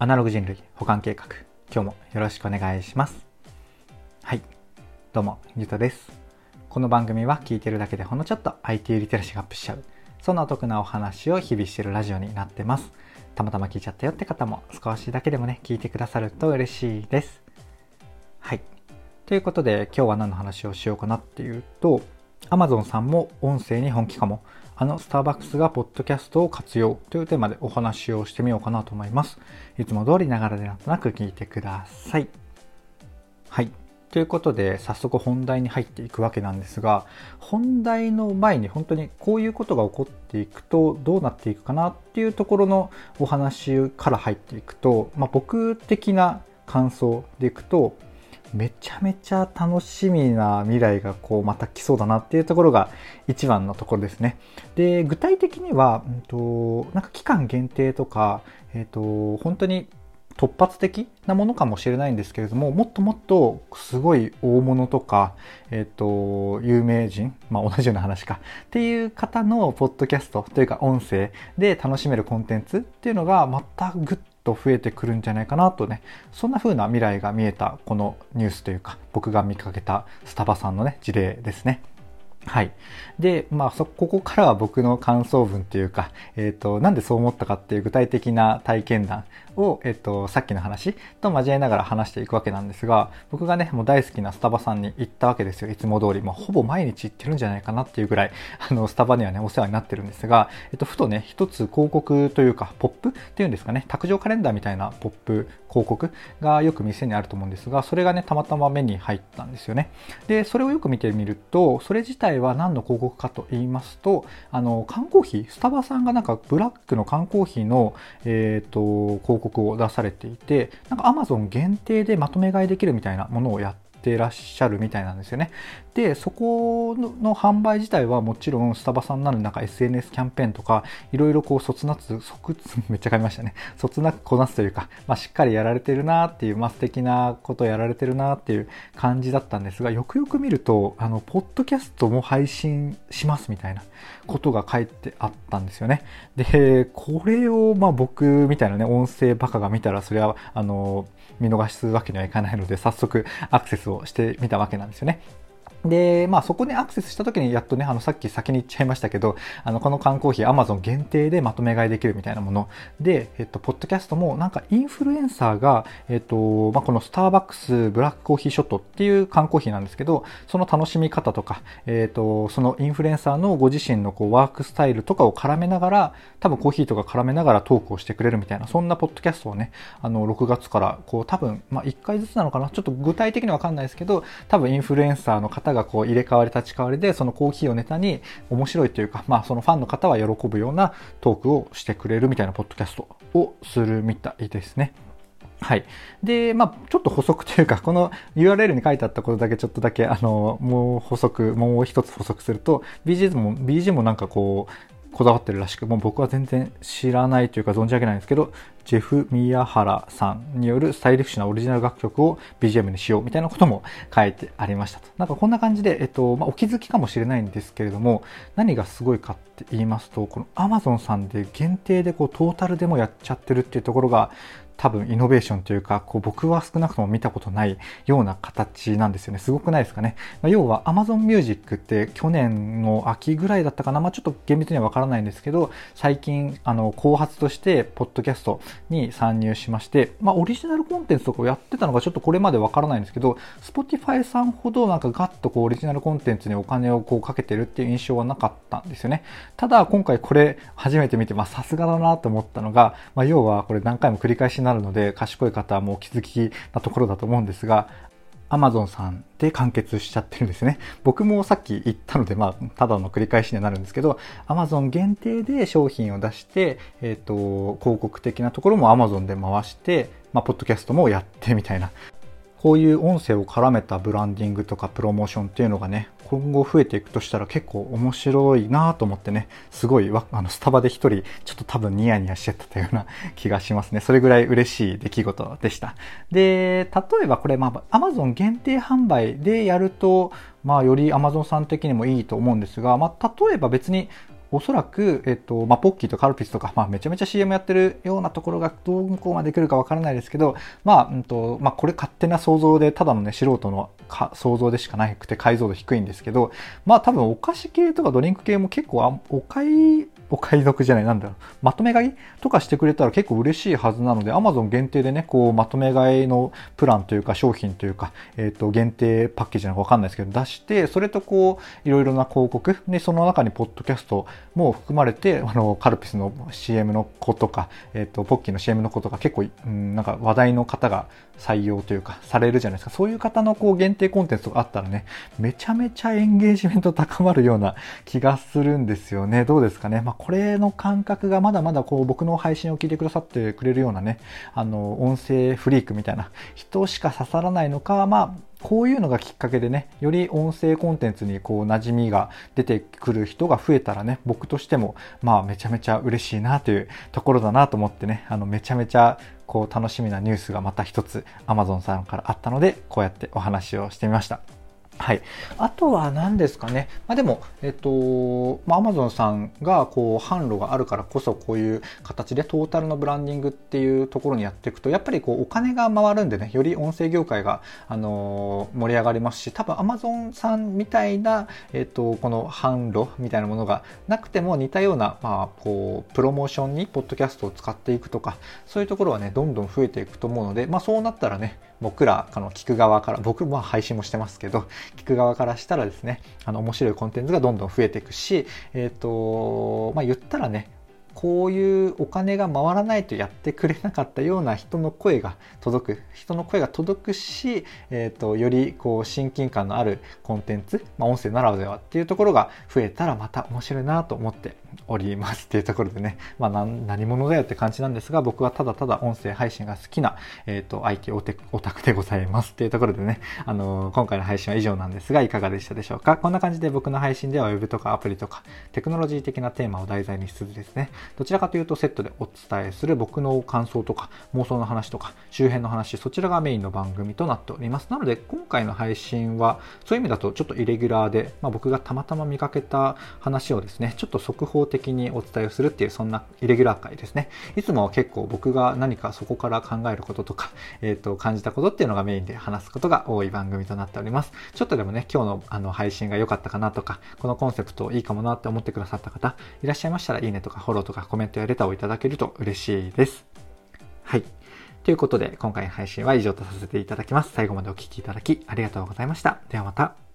アナログ人類保管計画。今日もよろしくお願いします。はい。どうもゆうとです。この番組は聞いてるだけでほんのちょっと IT リテラシーがアップしちゃう。そんなお得なお話を日々してるラジオになってます。たまたま聞いちゃったよって方も少しだけでもね聞いてくださると嬉しいです。はい。ということで今日は何の話をしようかなっていうと Amazon さんも音声に本気かも。あのスターバックスがポッドキャストを活用というテーマでお話をしてみようかなと思います。いつも通りながらでなんとなく聞いてください。はい。ということで早速本題に入っていくわけなんですが本題の前に本当にこういうことが起こっていくとどうなっていくかなっていうところのお話から入っていくと、まあ、僕的な感想でいくとめちゃめちゃ楽しみな未来がこうまた来そうだなっていうところが一番のところですね。で、具体的には、うんと、なんか期間限定とか、えっ、ー、と、本当に突発的なものかもしれないんですけれども、もっともっとすごい大物とか、えっ、ー、と、有名人、まあ同じような話か、っていう方のポッドキャストというか音声で楽しめるコンテンツっていうのがまたぐっと増えてくるんじゃないかなとね、そんな風な未来が見えたこのニュースというか、僕が見かけたスタバさんのね、事例ですね。はい。で、まあ、そ、ここからは僕の感想文というか、えっ、ー、と、なんでそう思ったかっていう具体的な体験談を、えっ、ー、と、さっきの話と交えながら話していくわけなんですが、僕がね、もう大好きなスタバさんに行ったわけですよ。いつも通り。もうほぼ毎日行ってるんじゃないかなっていうぐらい、あの、スタバにはね、お世話になってるんですが、えっと、ふとね、一つ広告というか、ポップっていうんですかね、卓上カレンダーみたいなポップ広告がよく店にあると思うんですが、それがね、たまたま目に入ったんですよね。で、それをよく見てみると、それ自体は何の広告かと言いますと、あの、缶コーヒー、スタバさんがなんかブラックの缶コーヒーの、えっ、ー、と、広告を出されていて、なんか Amazon 限定でまとめ買いできるみたいなものをやっててらっしゃるみたいなんですよね。で、そこの販売自体はもちろんスタバさんなるなんか SNS キャンペーンとか、いろいろこう、そつなつ、そくつ、めっちゃ買いましたね。そつなくこなすというか、まあ、しっかりやられてるなっていう、まあ、素敵なことやられてるなっていう感じだったんですが、よくよく見ると、あの、ポッドキャストも配信しますみたいなことが書いてあったんですよね。で、これを、まあ、僕みたいなね、音声バカが見たら、それは、あの、見逃すわけにはいかないので、早速アクセスをしてみたわけなんですよね。で、まあそこにアクセスした時にやっとね、あのさっき先に言っちゃいましたけど、あのこの缶コーヒー Amazon 限定でまとめ買いできるみたいなもの。で、えっと、ポッドキャストもなんかインフルエンサーが、えっと、まあこのスターバックスブラックコーヒーショットっていう缶コーヒーなんですけど、その楽しみ方とか、えっと、そのインフルエンサーのご自身のこうワークスタイルとかを絡めながら、多分コーヒーとか絡めながらトークをしてくれるみたいな、そんなポッドキャストをね、あの6月からこう多分、まあ1回ずつなのかな、ちょっと具体的にわかんないですけど、多分インフルエンサーの方がこう入れ替わり立ち代わりでそのコーヒーをネタに面白いというか、まあそのファンの方は喜ぶようなトークをしてくれるみたいなポッドキャストをするみたいですね。はい。で、まあ、ちょっと補足というか、この URL に書いてあったことだけちょっとだけ、あの、もう補足、もう一つ補足すると、BGM も、BGM もなんかこう、こだわってるらしく、もう僕は全然知らないというか存じ上げないんですけど、ジェフ・ミヤハラさんによるスタイリッシュなオリジナル楽曲を BGM にしようみたいなことも書いてありましたと。なんかこんな感じで、えっと、まあ、お気づきかもしれないんですけれども、何がすごいかって言いますと、この Amazon さんで限定でこうトータルでもやっちゃってるっていうところが、多分イノベーションというか、こう僕は少なくとも見たことないような形なんですよね。すごくないですかね。まあ、要は Amazon Music って去年の秋ぐらいだったかな。まあ、ちょっと厳密にはわからないんですけど、最近、あの、後発として、ポッドキャストに参入しまして、まあ、オリジナルコンテンツとかをやってたのがちょっとこれまでわからないんですけど、Spotify さんほどなんかガッとこうオリジナルコンテンツにお金をこうかけてるっていう印象はなかったんですよね。ただ、今回これ初めて見て、まあ、さすがだなと思ったのが、まあ、要はこれ何回も繰り返しになるので、賢い方はもうお気づきなところだと思うんですが、Amazon さんで完結しちゃってるんですね。僕もさっき言ったので、まあ、ただの繰り返しにはなるんですけど、Amazon 限定で商品を出して、えっ、ー、と、広告的なところも Amazon で回して、まあ、ポッドキャストもやってみたいな。こういう音声を絡めたブランディングとかプロモーションっていうのがね、今後増えていくとしたら結構面白いなと思ってね、すごいあのスタバで一人ちょっと多分ニヤニヤしちゃってたような気がしますね。それぐらい嬉しい出来事でした。で、例えばこれまあ Amazon 限定販売でやると、まあより Amazon さん的にもいいと思うんですが、まあ例えば別におそらく、えっと、まあ、ポッキーとカルピスとか、まあ、めちゃめちゃ CM やってるようなところがどうこまで来るかわからないですけど、まあ、うんと、まあ、これ勝手な想像で、ただのね、素人の想像でしかなくて解像度低いんですけど、まあ、多分お菓子系とかドリンク系も結構あ、お買い、お買い得じゃない、なんだろう、まとめ買いとかしてくれたら結構嬉しいはずなので、Amazon 限定でね、こう、まとめ買いのプランというか商品というか、えっ、ー、と、限定パッケージなのかわかんないですけど、出して、それとこう、いろいろな広告、で、その中にポッドキャストも含まれて、あの、カルピスの CM の子とか、えっ、ー、と、ポッキーの CM の子とか結構、うん、なんか話題の方が採用というか、されるじゃないですか。そういう方のこう、限定コンテンツとかあったらね、めちゃめちゃエンゲージメント高まるような気がするんですよね。どうですかね。まあ、これの感覚がまだまだこう、僕の配信を聞いてくださってくれるようなね、あの、音声フリークみたいな人しか刺さらないのか、まあ、こういうのがきっかけでね、より音声コンテンツにこう馴染みが出てくる人が増えたらね、僕としてもまあめちゃめちゃ嬉しいなというところだなと思ってね、あのめちゃめちゃこう楽しみなニュースがまた一つ Amazon さんからあったので、こうやってお話をしてみました。はい。あとは何ですかね。まあでも、えっと、まあ、Amazon さんがこう販路があるからこそこういう形でトータルのブランディングっていうところにやっていくと、やっぱりこうお金が回るんでね、より音声業界が、あの盛り上がりますし、多分 Amazon さんみたいな、えっと、この販路みたいなものがなくても似たような、まあ、こう、プロモーションにポッドキャストを使っていくとか、そういうところはね、どんどん増えていくと思うので、まあそうなったらね、僕ら、あの、聞く側から、僕も配信もしてますけど、聞く側からしたらですね、あの、面白いコンテンツがどんどん増えていくし、えっ、ー、と、まあ、言ったらね、こういうお金が回らないとやってくれなかったような人の声が届く人の声が届くし、えーと、よりこう親近感のあるコンテンツ、まあ、音声ならではっていうところが増えたらまた面白いなと思っておりますっていうところでね、まあ、何者だよって感じなんですが僕はただただ音声配信が好きな、えーと、IT オタクでございますっていうところでね、あのー、今回の配信は以上なんですがいかがでしたでしょうか？こんな感じで僕の配信では Web とかアプリとかテクノロジー的なテーマを題材にしつつですねどちらかというとセットでお伝えする僕の感想とか妄想の話とか周辺の話、そちらがメインの番組となっております。なので今回の配信はそういう意味だとちょっとイレギュラーで、まあ、僕がたまたま見かけた話をですね、ちょっと速報的にお伝えをするっていうそんなイレギュラー回ですね。いつも結構僕が何かそこから考えることとか、えっ、ー、と、感じたことっていうのがメインで話すことが多い番組となっております。ちょっとでもね、今日のあの配信が良かったかなとか、このコンセプトいいかもなって思ってくださった方いらっしゃいましたらいいねとかフォローとかコメントやレターをいただけると嬉しいです。はい。ということで、今回の配信は以上とさせていただきます。最後までお聴きいただきありがとうございました。ではまた。